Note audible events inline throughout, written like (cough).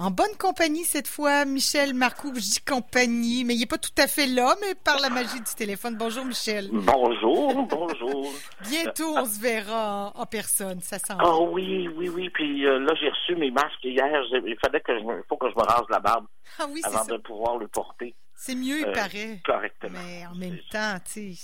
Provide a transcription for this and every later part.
En bonne compagnie cette fois, Michel Marcoux. Je dis compagnie, mais il n'est pas tout à fait là, mais par la magie du téléphone. Bonjour, Michel. Bonjour, bonjour. (laughs) Bientôt, on se verra en, personne, ça sent. Ah oui, oui, oui. Puis euh, là, j'ai reçu mes masques hier. Il fallait que je faut que je me rase la barbe ah oui, avant de pouvoir le porter. C'est mieux, il euh, paraît. Correctement. Mais en même temps, tu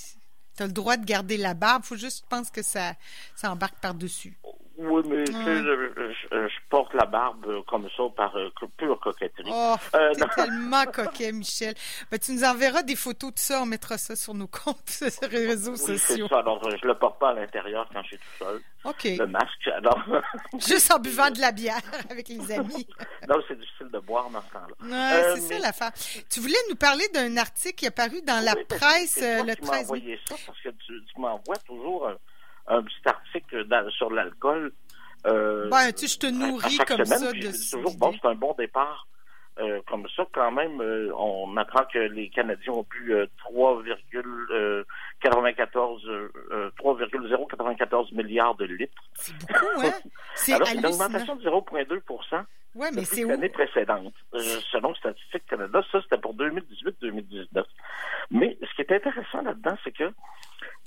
as le droit de garder la barbe. Il faut juste, penser que ça, ça embarque par-dessus. Oui, mais tu sais, je, porte la barbe comme ça par euh, pure coquetterie. Oh, euh, t'es tellement (laughs) coquet, Michel. Ben, tu nous enverras des photos de ça, on mettra ça sur nos comptes, (laughs) sur les réseaux oui, sociaux. Ça. Alors, je le porte pas à l'intérieur quand je suis tout seul. OK. Le masque, alors... (laughs) Juste en buvant de la bière avec les amis. non, c'est difficile de boire dans ce temps-là. Euh, c'est ça l'affaire. Tu voulais nous parler d'un article qui est paru dans la presse euh, le 13 mai. ça parce que tu, tu m'envoies toujours un petit article sur l'alcool. Euh, ben, tu sais, je te nourris comme ça de toujours bon, c'est un bon départ. Euh, comme ça, quand même, euh, on apprend que les Canadiens ont bu 3,94 3,094 milliards de litres. C'est beaucoup, hein? (laughs) C'est Alors, une augmentation de 0,2 Ouais, mais c'est l'année précédente. selon Statistique Canada, ça, c'était pour 2018-2019. Mais ce qui est intéressant là-dedans, c'est que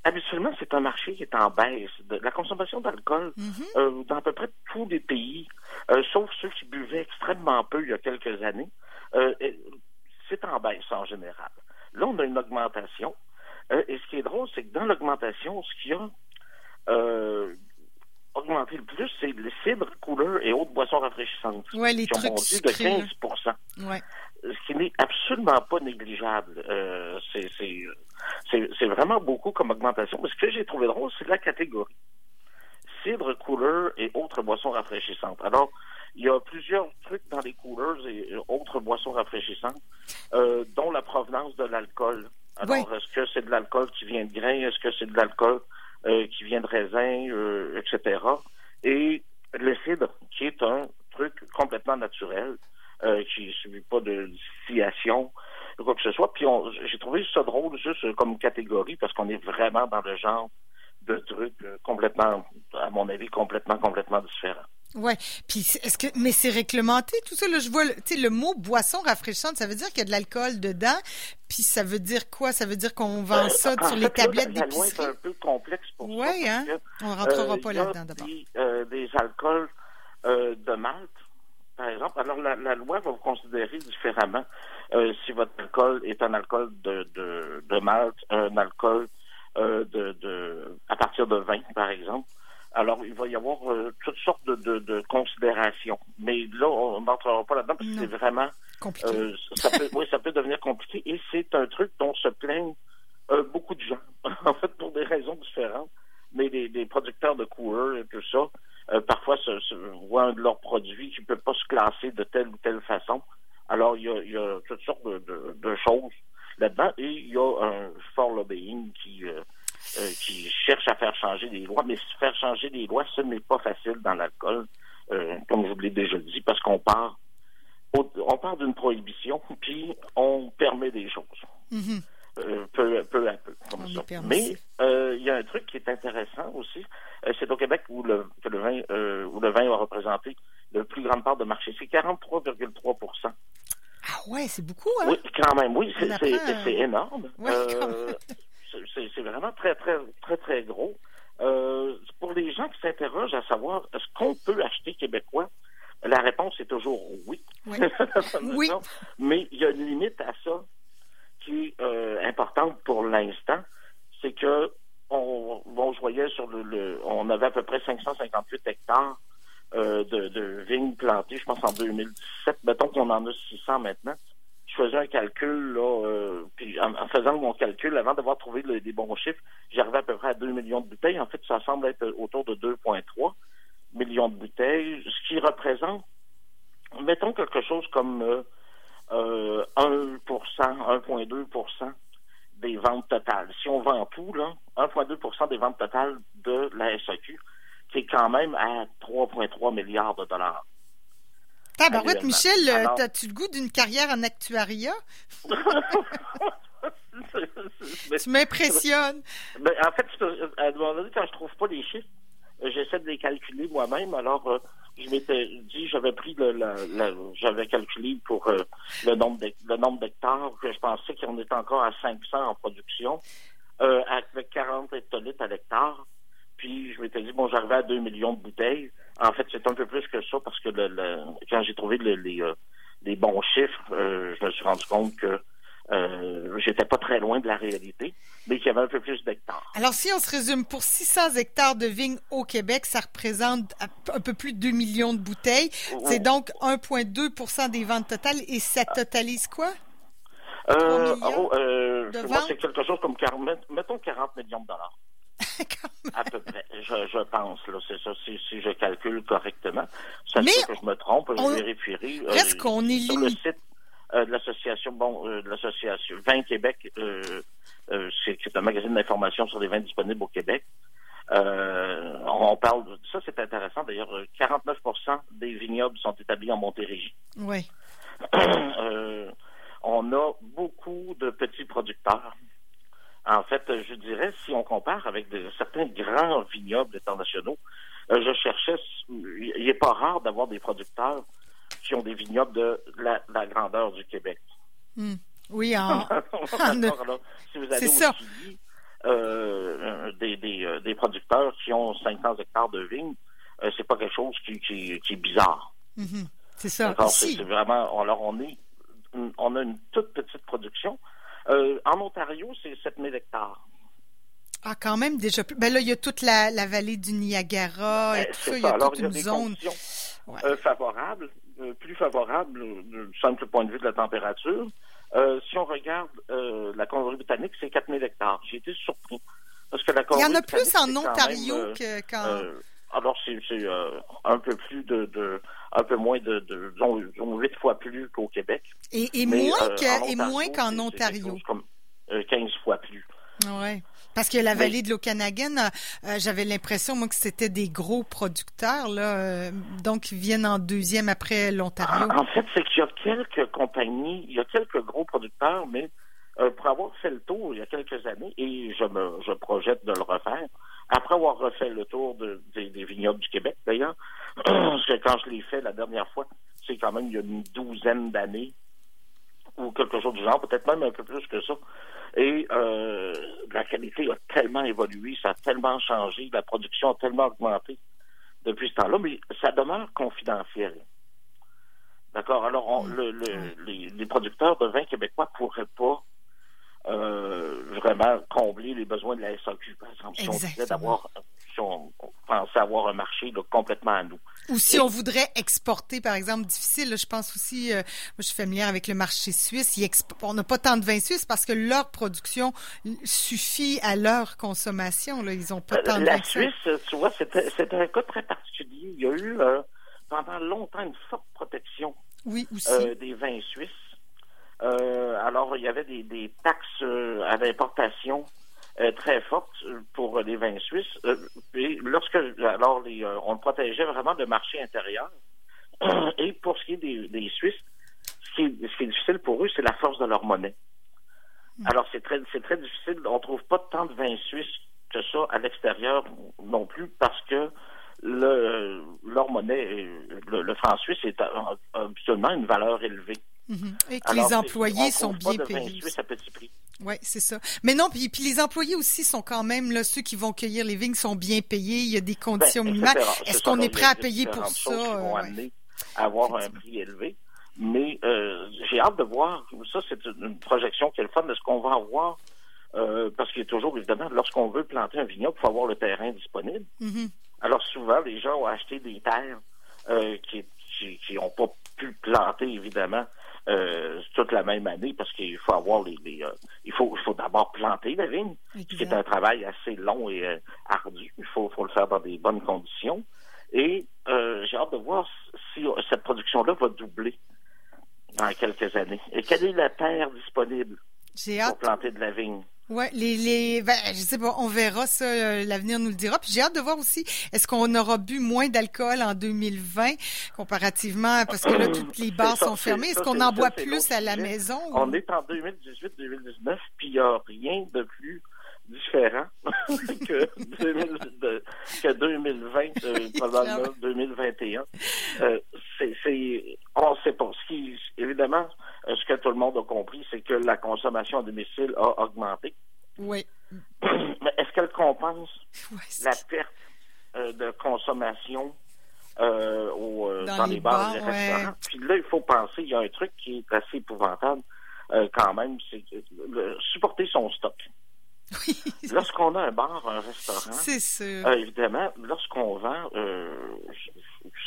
habituellement, c'est un marché qui est en baisse. la consommation d'alcool mhm. euh, dans à peu près tous les pays, euh, sauf ceux qui buvaient extrêmement peu il y a quelques années, euh, c'est en baisse en général. Là, on a une augmentation. et ce qui est drôle, c'est que dans l'augmentation, ce qui a augmenté le plus, c'est les cidres, couleurs et autres boissons rafraîchissantes. Ouais, les qui ont monté de 15 ouais. Ce qui n'est absolument pas négligeable. c'est c'est vraiment beaucoup comme augmentation. Mais ce que j'ai trouvé drôle, c'est la catégorie. Cidre, couleur et autres boissons rafraîchissantes. Alors, il y a plusieurs trucs dans les couleurs et autres boissons rafraîchissantes, euh, dont la provenance de l'alcool. Alors, est-ce que c'est de l'alcool qui vient de grains? Est-ce que c'est de l'alcool euh, qui vient de raisin, euh, etc. Et le cidre, qui est un truc complètement naturel, qui ne subit pas de distillation, quoi que ce soit. Puis j'ai trouvé ça drôle juste comme catégorie parce qu'on est vraiment dans le genre de trucs euh, complètement, à mon avis, complètement, complètement différents. Ouais. Puis est-ce que mais c'est réglementé tout ça là? Je vois tu sais le mot boisson rafraîchissante ça veut dire qu'il y a de l'alcool dedans puis ça veut dire quoi? Ça veut dire qu'on vend ben, ça sur les tablettes d'épicerie? C'est un peu complexe pour ouais, ça. hein? On rentrera euh, pas là-dedans d'abord. Euh, des alcools euh, de malt par exemple. Alors, la, loi va vous considérer différemment euh, si votre alcool est un alcool de, de, de malt, un alcool euh, de, de, à partir de vin, par exemple. Alors, il va y avoir euh, toutes sortes de, de, de, considérations. Mais là, on n'entrera pas là-dedans parce que c'est vraiment... Compliqué. ça peut, oui, ça peut devenir compliqué. Et c'est un truc dont se plaignent beaucoup de gens, (laughs) en fait, pour des raisons différentes. Mais des, des producteurs de coureurs et tout ça, voient un de leurs produits qui ne peut pas se classer de telle ou telle façon. Alors, il y a, il y a toutes sortes de, de, de choses là-dedans et il y a un fort lobbying qui, euh, euh, qui cherche à faire changer des lois, mais faire changer des lois, ce n'est pas facile dans l'alcool, comme je vous l'ai déjà dit, parce qu'on part on part d'une prohibition, (laughs) puis on permet des choses. Mm-hmm. Euh, peu, peu à peu, comme ça. Mais euh, il y a un truc qui est intéressant aussi. Euh, c'est au Québec où le, que le vin où le vin a représenté la plus grande part de marché. C'est 43,3% Ah ouais, c'est beaucoup, hein? Oui, quand même. Oui, c'est énorme. c'est vraiment très, très, très, très gros. pour les gens qui s'interrogent à savoir est-ce qu'on peut acheter québécois, la réponse est toujours oui. Oui. (laughs) oui. Mais il y a une limite à ça euh, importante pour l'instant, c'est que on, on voyait sur le, on avait à peu près 558 hectares euh, de, vignes plantées, je pense en 2017. Mettons qu'on en a 600 maintenant. Je faisais un calcul là, euh, puis en, faisant mon calcul, avant d'avoir trouvé des bons chiffres, j'arrivais à peu près à 2 millions de bouteilles. En fait, ça semble être autour de 2,3 millions de bouteilles, ce qui représente, mettons quelque chose comme euh, 1%, 1,2% des ventes totales. Si on vend tout, là, 1,2% des ventes totales de la SAQ, c'est quand même à 3,3 milliards de dollars. Tabarouette, Michel, Alors... as-tu le goût d'une carrière en actuariat? (laughs) tu m'impressionnes. En fait, à un moment donné, quand je trouve pas les chiffres, j'essaie de les calculer moi-même. Alors, euh, je m'étais dit, j'avais pris le, j'avais calculé pour euh, le nombre le nombre d'hectares que je pensais qu'on était encore à 500 en production, euh, avec 40 hectolitres à l'hectare. Puis je m'étais dit, bon, j'arrivais à 2 millions de bouteilles. En fait, c'est un peu plus que ça parce que le, quand j'ai trouvé les, euh, les, bons chiffres, je me suis rendu compte que euh, j'étais pas très loin de la réalité, mais qu'il y avait un peu plus d'hectares. Alors, si on se résume, pour 600 hectares de vignes au Québec, ça représente un peu plus de 2 millions de bouteilles. C'est donc 1,2% des ventes totales. Et ça totalise quoi? Euh, oh, euh, c'est quelque chose comme, mettons 40 millions de dollars. (laughs) à peu près, je, pense, là, c'est ça, si, je calcule correctement. Ça Mais que je me trompe, je vérifierai. Est-ce qu'on est sur le site euh, de l'association, bon, euh, de l'association Vin Québec, euh, c'est un magazine d'information sur les vins disponibles au Québec. on parle, de, ça c'est intéressant d'ailleurs, 49% des vignobles sont établis en Montérégie. Oui. on a beaucoup de petits producteurs. En fait, je dirais, si on compare avec de, certains grands vignobles internationaux, je cherchais, il n'est pas rare d'avoir des producteurs qui ont des vignobles de la, grandeur du Québec. Hmm. Oui, en... (laughs) (laughs) si vous allez au Chili, euh, des, euh, des, producteurs qui ont 500 hectares de vignes, euh, c'est pas quelque chose qui, qui, est bizarre. Mm-hmm. C'est ça. C'est vraiment. Alors, on est, on a une toute petite production. En Ontario, c'est 7000 hectares. Ah, quand même, déjà plus. Ben là, il y a toute la, vallée du Niagara et ben, tout ça. Il y a toute une zone. favorable. Euh, plus favorable du simple point de vue de la température. Euh, si on regarde euh, la Colombie-Britannique, c'est 4000 hectares. J'ai été surpris. Parce que la Il y en a plus en Ontario que qu'en... alors, c'est un peu plus de, un peu moins de, de huit fois plus qu'au Québec. Et, et moins qu'en Ontario. Comme 15 fois plus. Oui. Parce que la vallée de l'Okanagan, euh, j'avais l'impression, moi, que c'était des gros producteurs, là, euh, donc ils viennent en deuxième après l'Ontario. En fait, c'est qu'il y a quelques compagnies, il y a quelques gros producteurs, mais euh, pour avoir fait le tour il y a quelques années, et je me je projette de le refaire, après avoir refait le tour des, vignobles du Québec, d'ailleurs, (clears throat) parce que quand je l'ai fait la dernière fois, c'est quand même il y a une douzaine d'années, ou quelque chose du genre, peut-être même un peu plus que ça. Et euh, la qualité a tellement évolué, ça a tellement changé, la production a tellement augmenté depuis ce temps-là, mais ça demeure confidentiel. D'accord? Alors, mm. le, les, producteurs de vin québécois ne pourraient pas euh, vraiment combler les besoins de la SAQ, par exemple, si on disait d'avoir, si on pensait avoir un marché complètement à nous. Ou si on voudrait exporter, par exemple, difficile, je pense aussi, euh, moi je suis familière avec le marché suisse, on n'a pas tant de vin suisse parce que leur production suffit à leur consommation, là. ils n'ont pas euh, tant de La Suisse, tu vois, c'était un cas très particulier. Il y a eu pendant longtemps une forte protection oui, aussi. des vins suisses. Euh, alors, il y avait des, des taxes euh, à l'importation euh, très fortes pour les vins suisses. et lorsque, alors, les, on protégeait vraiment le marché intérieur. (clears throat) Et pour ce qui est des, des Suisses, ce qui, est, ce qui est difficile pour eux, c'est la force de leur monnaie. Hmm. Alors, c'est très, c'est très difficile. On trouve pas tant de vins suisses que ça à l'extérieur non plus parce que le, leur monnaie, le, franc suisse, est absolument une valeur élevée. Mhm. Et que les employés sont bien payés. Oui, c'est ça. Mais non, puis, puis, les employés aussi sont quand même là, ceux qui vont cueillir les vignes sont bien payés. Il y a des conditions ben, minimales. Est-ce qu'on est prêt à payer pour ça vont amener à avoir un prix élevé. Mais euh, j'ai hâte de voir. Ça, c'est une projection qui est le fun de ce qu'on va avoir. Euh, parce qu'il y a toujours, évidemment, lorsqu'on veut planter un vignoble, il faut avoir le terrain disponible. Mhm. Alors souvent, les gens ont acheté des terres euh, qui n'ont pas pu planter, évidemment, euh, toute la même année parce qu'il faut avoir les, euh, il faut il faut d'abord planter la vigne, ce qui est un travail assez long et euh, ardu. Il faut, faut le faire dans des bonnes conditions. Et j'ai hâte de voir si cette production-là va doubler dans quelques années. Et quelle est la terre disponible pour planter de la vigne? Oui, les, les ben, je sais pas, on verra ça, euh, l'avenir nous le dira. Puis j'ai hâte de voir aussi, est-ce qu'on aura bu moins d'alcool en 2020 comparativement, parce que là, toutes les bars sont fermées. Est-ce qu'on en boit plus à la maison? On est en 2018-2019, puis il n'y a rien de plus différent (laughs) que que 2020, euh, (laughs) probablement 2021. Euh, c'est, on sait pas. Ce qui, évidemment, euh, ce que tout le monde a compris, c'est que la consommation à domicile a augmenté. Oui. (clears throat) Mais est-ce qu'elle compense (laughs) la perte euh, de consommation au, dans, les, bars, et les restaurants? Puis là, il faut penser, il y a un truc qui est assez épouvantable quand même, c'est supporter son stock. (laughs) Lorsqu'on a un bar, un restaurant, euh, évidemment, lorsqu'on vend, euh,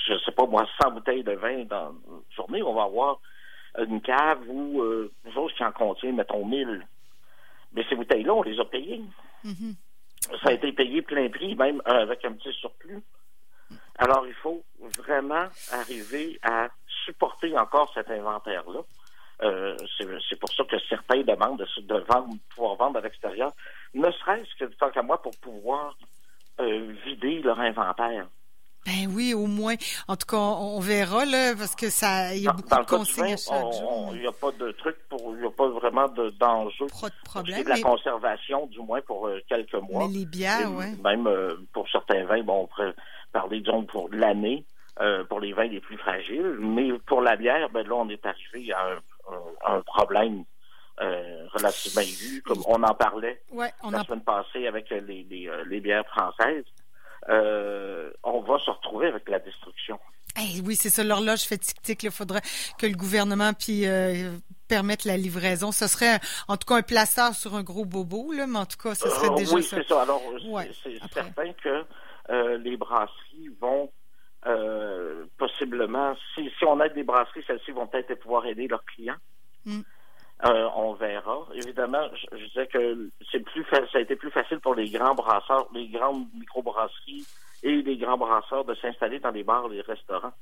je ne sais pas moi, 100 bouteilles de vin dans une journée, on va avoir une cave où euh, nous autres qui en contient, mettons 1000. Mais ces bouteilles-là, on les a payées. Mm-hmm. Ça a été payé plein prix, même avec un petit surplus. Alors, il faut vraiment arriver à supporter encore cet inventaire-là. Euh, c'est pour ça que certains demandent de, vendre, pouvoir vendre à l'extérieur, ne serait-ce que tant qu'à moi pour pouvoir euh, vider leur inventaire. Ben oui, au moins. En tout cas, on, verra là, parce que ça, il y a beaucoup de consignes Il n'y a pas de truc pour, il n'y a pas vraiment d'enjeu. Pas de problème. C'est de la conservation, du moins pour euh, quelques mois. Mais les bières, oui. Même pour certains vins, bon, on pourrait parler disons pour l'année. pour les vins les plus fragiles, mais pour la bière, ben là, on est arrivé à un un, problème euh, relativement aigu, comme on en parlait la semaine passée avec les, les, euh, les bières françaises. Euh, on va se retrouver avec la destruction. Oui, c'est ça, l'horloge fait tic-tic. Il faudrait que le gouvernement puis permette la livraison. Ce serait en tout cas un placard sur un gros bobo, là, mais en tout cas, ce serait déjà oui, c'est ça. Alors, c'est certain que les brasseries vont possiblement, si, si on aide des brasseries, celles-ci vont peut-être pouvoir aider leurs clients. Mm. Euh, on verra. Évidemment, je, disais que c'est plus ça a été plus facile pour les grands brasseurs, les grandes microbrasseries et les grands brasseurs de s'installer dans les bars les restaurants.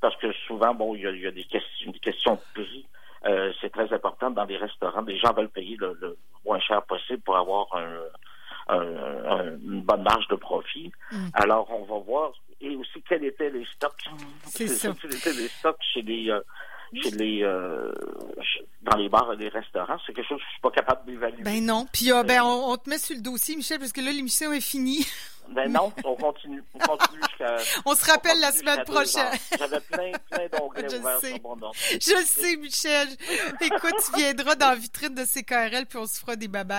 Parce que souvent, bon, il y a, des, questions, des questions de prix. Euh, c'est très important dans les restaurants. Les gens veulent payer le, moins cher possible pour avoir une bonne marge de profit. Mm. Alors, on va voir. Et aussi, quels étaient les stocks? C'est ça. Quels étaient les stocks chez les, euh, chez les euh, dans les bars et les restaurants. C'est quelque chose que je suis pas capable d'évaluer. Ben non. Puis euh, ben on, te met sur le dossier, Michel, parce que là l'émission est finie. Ben non, on continue. On continue jusqu'à. (laughs) On se rappelle la semaine prochaine. J'avais plein, plein d'onglets (laughs) ouverts sais. sur mon nom. Je sais, Michel. Écoute, tu viendras dans la vitrine de CKRL puis on se fera des babayes.